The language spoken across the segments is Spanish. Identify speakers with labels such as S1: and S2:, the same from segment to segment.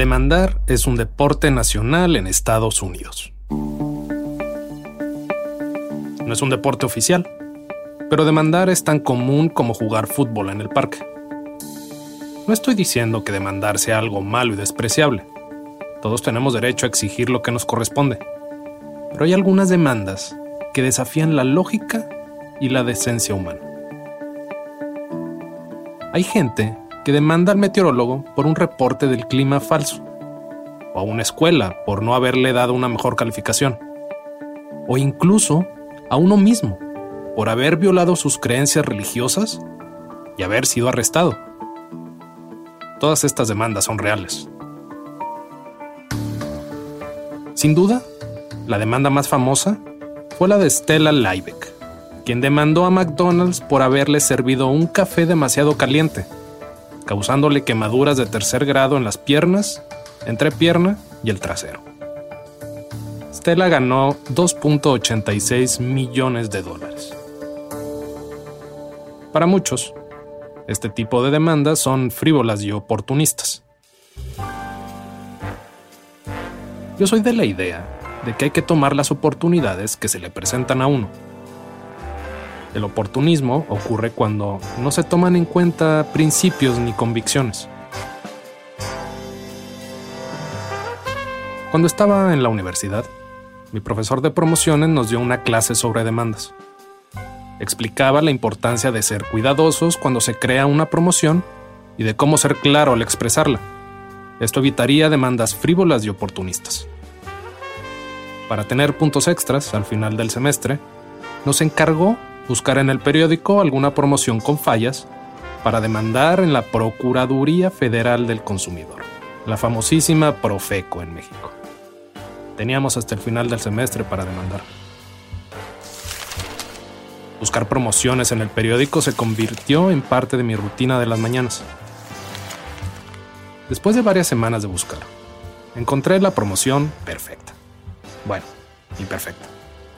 S1: Demandar es un deporte nacional en Estados Unidos. No es un deporte oficial, pero demandar es tan común como jugar fútbol en el parque. No estoy diciendo que demandar sea algo malo y despreciable. Todos tenemos derecho a exigir lo que nos corresponde. Pero hay algunas demandas que desafían la lógica y la decencia humana. Hay gente que demanda al meteorólogo por un reporte del clima falso, o a una escuela por no haberle dado una mejor calificación, o incluso a uno mismo por haber violado sus creencias religiosas y haber sido arrestado. Todas estas demandas son reales. Sin duda, la demanda más famosa fue la de Stella Liebeck, quien demandó a McDonald's por haberle servido un café demasiado caliente causándole quemaduras de tercer grado en las piernas, entrepierna y el trasero. Stella ganó 2.86 millones de dólares. Para muchos, este tipo de demandas son frívolas y oportunistas. Yo soy de la idea de que hay que tomar las oportunidades que se le presentan a uno. El oportunismo ocurre cuando no se toman en cuenta principios ni convicciones. Cuando estaba en la universidad, mi profesor de promociones nos dio una clase sobre demandas. Explicaba la importancia de ser cuidadosos cuando se crea una promoción y de cómo ser claro al expresarla. Esto evitaría demandas frívolas y oportunistas. Para tener puntos extras al final del semestre, nos encargó buscar en el periódico alguna promoción con fallas para demandar en la Procuraduría Federal del Consumidor, la famosísima Profeco en México. Teníamos hasta el final del semestre para demandar. Buscar promociones en el periódico se convirtió en parte de mi rutina de las mañanas. Después de varias semanas de buscar, encontré la promoción perfecta. Bueno, imperfecta,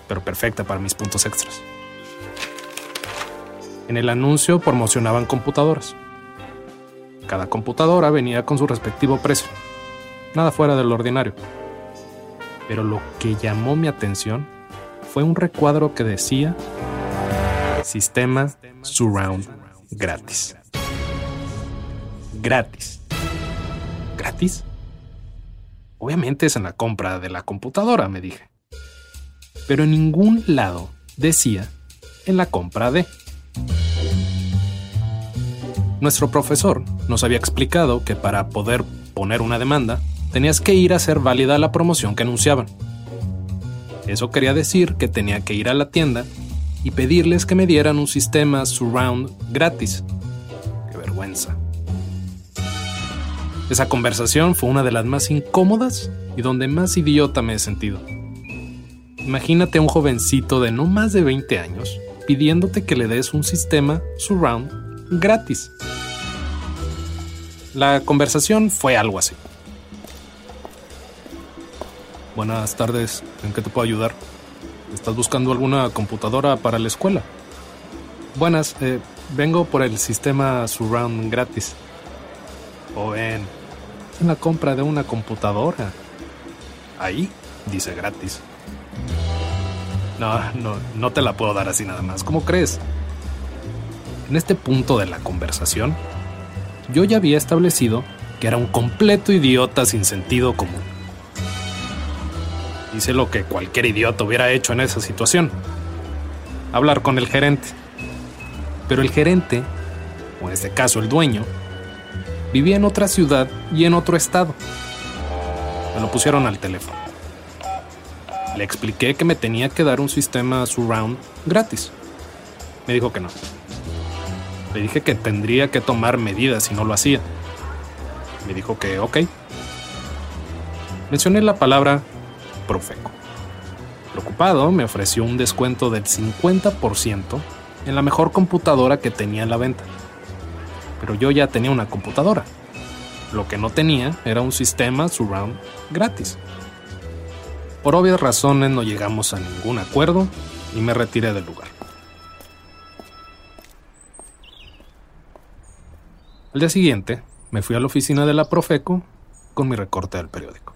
S1: pero perfecta para mis puntos extras. En el anuncio promocionaban computadoras. Cada computadora venía con su respectivo precio. Nada fuera del ordinario. Pero lo que llamó mi atención fue un recuadro que decía Sistema Surround gratis. Gratis. ¿Gratis? Obviamente es en la compra de la computadora, me dije. Pero en ningún lado decía en la compra de. Nuestro profesor nos había explicado que para poder poner una demanda, tenías que ir a hacer válida la promoción que anunciaban. Eso quería decir que tenía que ir a la tienda y pedirles que me dieran un sistema surround gratis. Qué vergüenza. Esa conversación fue una de las más incómodas y donde más idiota me he sentido. Imagínate a un jovencito de no más de 20 años pidiéndote que le des un sistema surround gratis. La conversación fue algo así. Buenas tardes, ¿en qué te puedo ayudar? ¿Estás buscando alguna computadora para la escuela? Buenas, eh, vengo por el sistema Surround gratis. O ven, en la compra de una computadora. Ahí dice gratis. No, no, no te la puedo dar así nada más. ¿Cómo crees? En este punto de la conversación, yo ya había establecido que era un completo idiota sin sentido común. Hice lo que cualquier idiota hubiera hecho en esa situación. Hablar con el gerente. Pero el gerente, o en este caso el dueño, vivía en otra ciudad y en otro estado. Me lo pusieron al teléfono. Le expliqué que me tenía que dar un sistema surround gratis. Me dijo que no. Le dije que tendría que tomar medidas si no lo hacía. Me dijo que ok. Mencioné la palabra Profeco. Preocupado, me ofreció un descuento del 50% en la mejor computadora que tenía en la venta. Pero yo ya tenía una computadora. Lo que no tenía era un sistema surround gratis. Por obvias razones no llegamos a ningún acuerdo y me retiré del lugar. Al día siguiente, me fui a la oficina de la Profeco con mi recorte del periódico.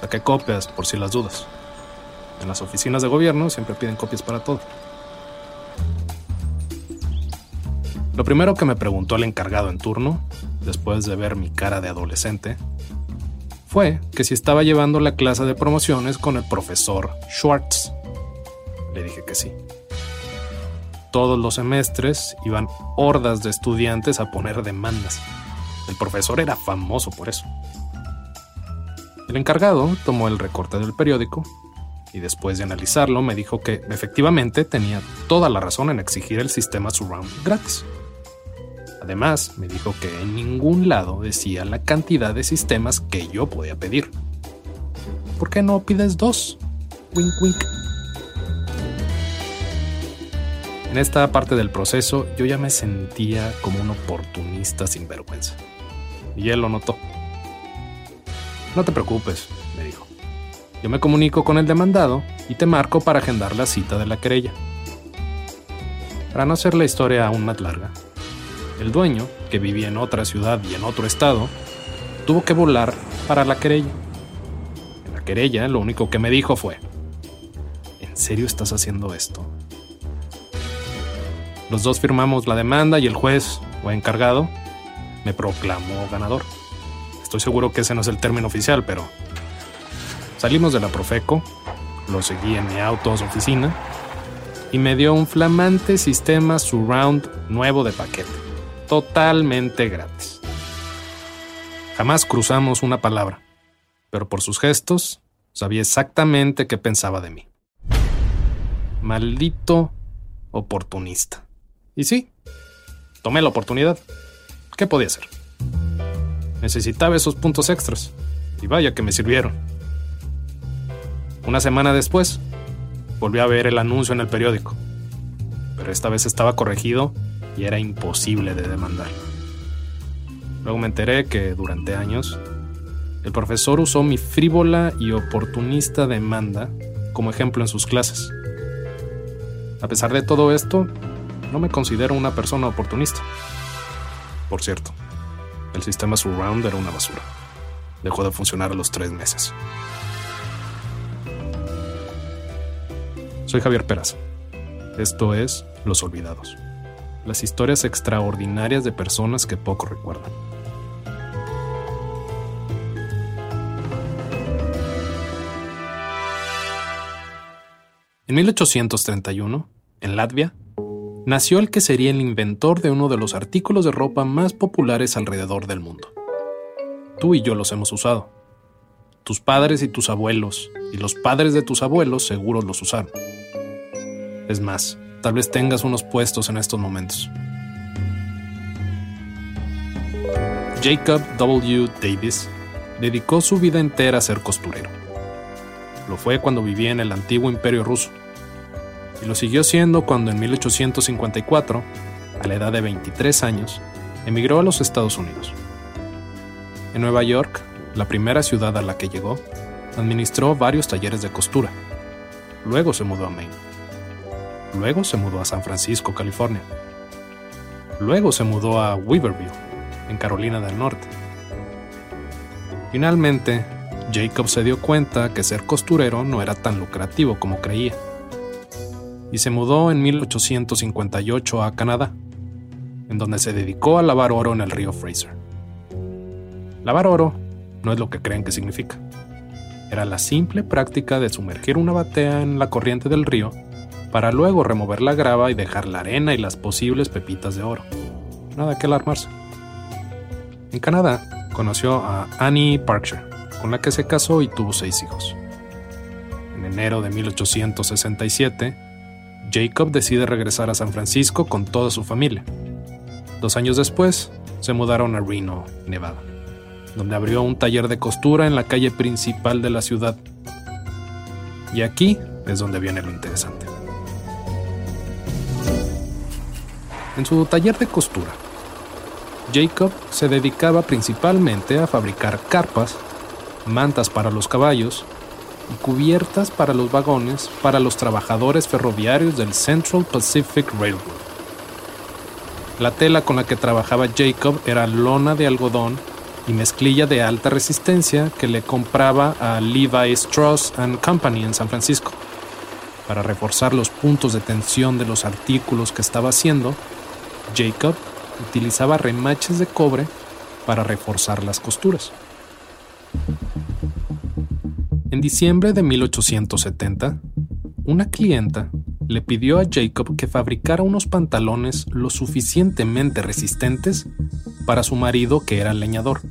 S1: Saqué copias por si las dudas. En las oficinas de gobierno siempre piden copias para todo. Lo primero que me preguntó el encargado en turno, después de ver mi cara de adolescente, fue que si estaba llevando la clase de promociones con el profesor Schwartz. Le dije que sí. Todos los semestres iban hordas de estudiantes a poner demandas. El profesor era famoso por eso. El encargado tomó el recorte del periódico y después de analizarlo me dijo que efectivamente tenía toda la razón en exigir el sistema Surround gratis. Además, me dijo que en ningún lado decía la cantidad de sistemas que yo podía pedir. ¿Por qué no pides dos? Wink, wink. En esta parte del proceso yo ya me sentía como un oportunista sin vergüenza. Y él lo notó. No te preocupes, me dijo. Yo me comunico con el demandado y te marco para agendar la cita de la querella. Para no hacer la historia aún más larga, el dueño, que vivía en otra ciudad y en otro estado, tuvo que volar para la querella. En la querella lo único que me dijo fue, ¿en serio estás haciendo esto? Los dos firmamos la demanda y el juez, o encargado, me proclamó ganador. Estoy seguro que ese no es el término oficial, pero salimos de la Profeco, lo seguí en mi auto a su oficina y me dio un flamante sistema surround nuevo de paquete totalmente gratis. Jamás cruzamos una palabra, pero por sus gestos sabía exactamente qué pensaba de mí. Maldito oportunista. Y sí, tomé la oportunidad. ¿Qué podía hacer? Necesitaba esos puntos extras, y vaya que me sirvieron. Una semana después, volví a ver el anuncio en el periódico, pero esta vez estaba corregido y era imposible de demandar. Luego me enteré que durante años el profesor usó mi frívola y oportunista demanda como ejemplo en sus clases. A pesar de todo esto, no me considero una persona oportunista. Por cierto, el sistema Surround era una basura. Dejó de funcionar a los tres meses. Soy Javier Peraza. Esto es Los Olvidados las historias extraordinarias de personas que poco recuerdan. En 1831, en Latvia, nació el que sería el inventor de uno de los artículos de ropa más populares alrededor del mundo. Tú y yo los hemos usado. Tus padres y tus abuelos, y los padres de tus abuelos seguro los usaron. Es más, Tal vez tengas unos puestos en estos momentos. Jacob W. Davis dedicó su vida entera a ser costurero. Lo fue cuando vivía en el antiguo imperio ruso y lo siguió siendo cuando en 1854, a la edad de 23 años, emigró a los Estados Unidos. En Nueva York, la primera ciudad a la que llegó, administró varios talleres de costura. Luego se mudó a Maine. Luego se mudó a San Francisco, California. Luego se mudó a Weaverville, en Carolina del Norte. Finalmente, Jacob se dio cuenta que ser costurero no era tan lucrativo como creía. Y se mudó en 1858 a Canadá, en donde se dedicó a lavar oro en el río Fraser. Lavar oro no es lo que creen que significa. era la simple práctica de sumergir una batea en la corriente del río para luego remover la grava y dejar la arena y las posibles pepitas de oro. Nada que alarmarse. En Canadá, conoció a Annie Parkshire, con la que se casó y tuvo seis hijos. En enero de 1867, Jacob decide regresar a San Francisco con toda su familia. Dos años después, se mudaron a Reno, Nevada, donde abrió un taller de costura en la calle principal de la ciudad. Y aquí es donde viene lo interesante. En su taller de costura, Jacob se dedicaba principalmente a fabricar carpas, mantas para los caballos y cubiertas para los vagones para los trabajadores ferroviarios del Central Pacific Railroad. La tela con la que trabajaba Jacob era lona de algodón y mezclilla de alta resistencia que le compraba a Levi Strauss Company en San Francisco. Para reforzar los puntos de tensión de los artículos que estaba haciendo, Jacob utilizaba remaches de cobre para reforzar las costuras. En diciembre de 1870, una clienta le pidió a Jacob que fabricara unos pantalones lo suficientemente resistentes para su marido que era leñador.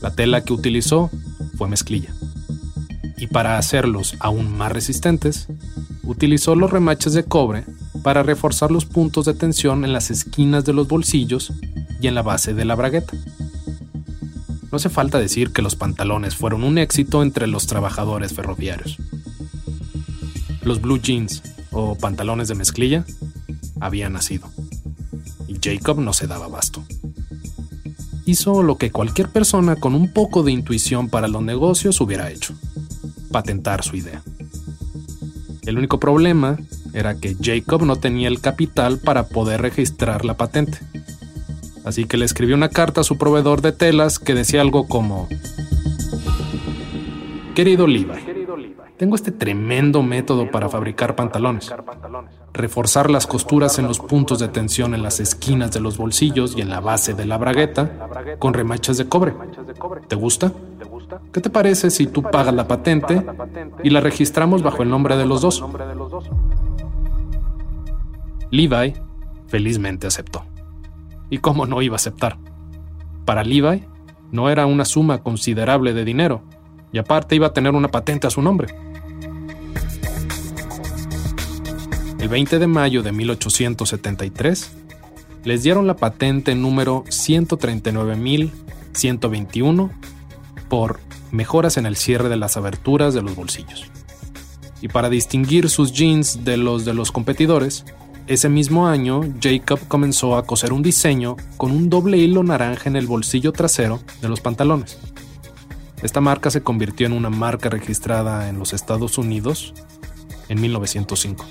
S1: La tela que utilizó fue mezclilla. Y para hacerlos aún más resistentes, utilizó los remaches de cobre para reforzar los puntos de tensión en las esquinas de los bolsillos y en la base de la bragueta. No hace falta decir que los pantalones fueron un éxito entre los trabajadores ferroviarios. Los blue jeans o pantalones de mezclilla habían nacido y Jacob no se daba abasto. Hizo lo que cualquier persona con un poco de intuición para los negocios hubiera hecho, patentar su idea. El único problema era que Jacob no tenía el capital para poder registrar la patente. Así que le escribió una carta a su proveedor de telas que decía algo como, Querido Levi, tengo este tremendo método para fabricar pantalones. Reforzar las costuras en los puntos de tensión en las esquinas de los bolsillos y en la base de la bragueta con remaches de cobre. ¿Te gusta? ¿Qué te parece si tú pagas la patente y la registramos bajo el nombre de los dos? Levi felizmente aceptó. ¿Y cómo no iba a aceptar? Para Levi no era una suma considerable de dinero, y aparte iba a tener una patente a su nombre. El 20 de mayo de 1873, les dieron la patente número 139.121 por mejoras en el cierre de las aberturas de los bolsillos. Y para distinguir sus jeans de los de los competidores, ese mismo año, Jacob comenzó a coser un diseño con un doble hilo naranja en el bolsillo trasero de los pantalones. Esta marca se convirtió en una marca registrada en los Estados Unidos en 1905.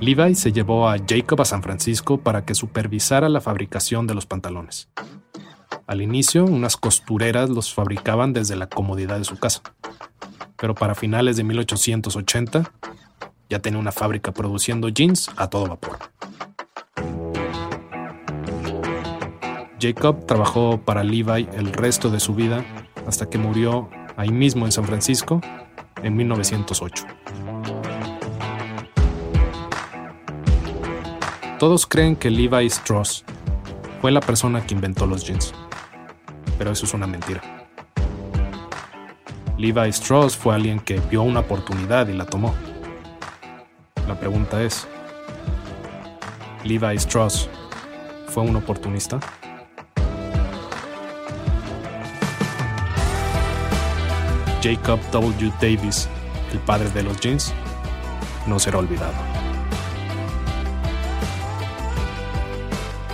S1: Levi se llevó a Jacob a San Francisco para que supervisara la fabricación de los pantalones. Al inicio, unas costureras los fabricaban desde la comodidad de su casa pero para finales de 1880 ya tenía una fábrica produciendo jeans a todo vapor. Jacob trabajó para Levi el resto de su vida hasta que murió ahí mismo en San Francisco en 1908. Todos creen que Levi Strauss fue la persona que inventó los jeans, pero eso es una mentira. Levi Strauss fue alguien que vio una oportunidad y la tomó. La pregunta es, ¿Levi Strauss fue un oportunista? Jacob W. Davis, el padre de los jeans, no será olvidado.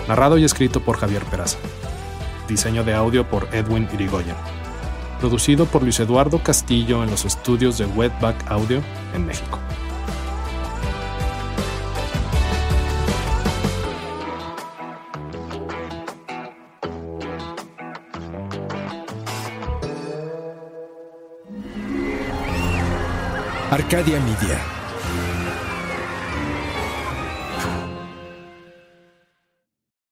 S1: Narrado y escrito por Javier Peraza. Diseño de audio por Edwin Irigoyen producido por Luis Eduardo Castillo en los estudios de Wetback Audio en México.
S2: Arcadia Media.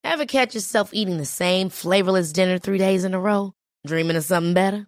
S3: Ever catch yourself eating the same flavorless dinner three days in a row? Dreaming of something better?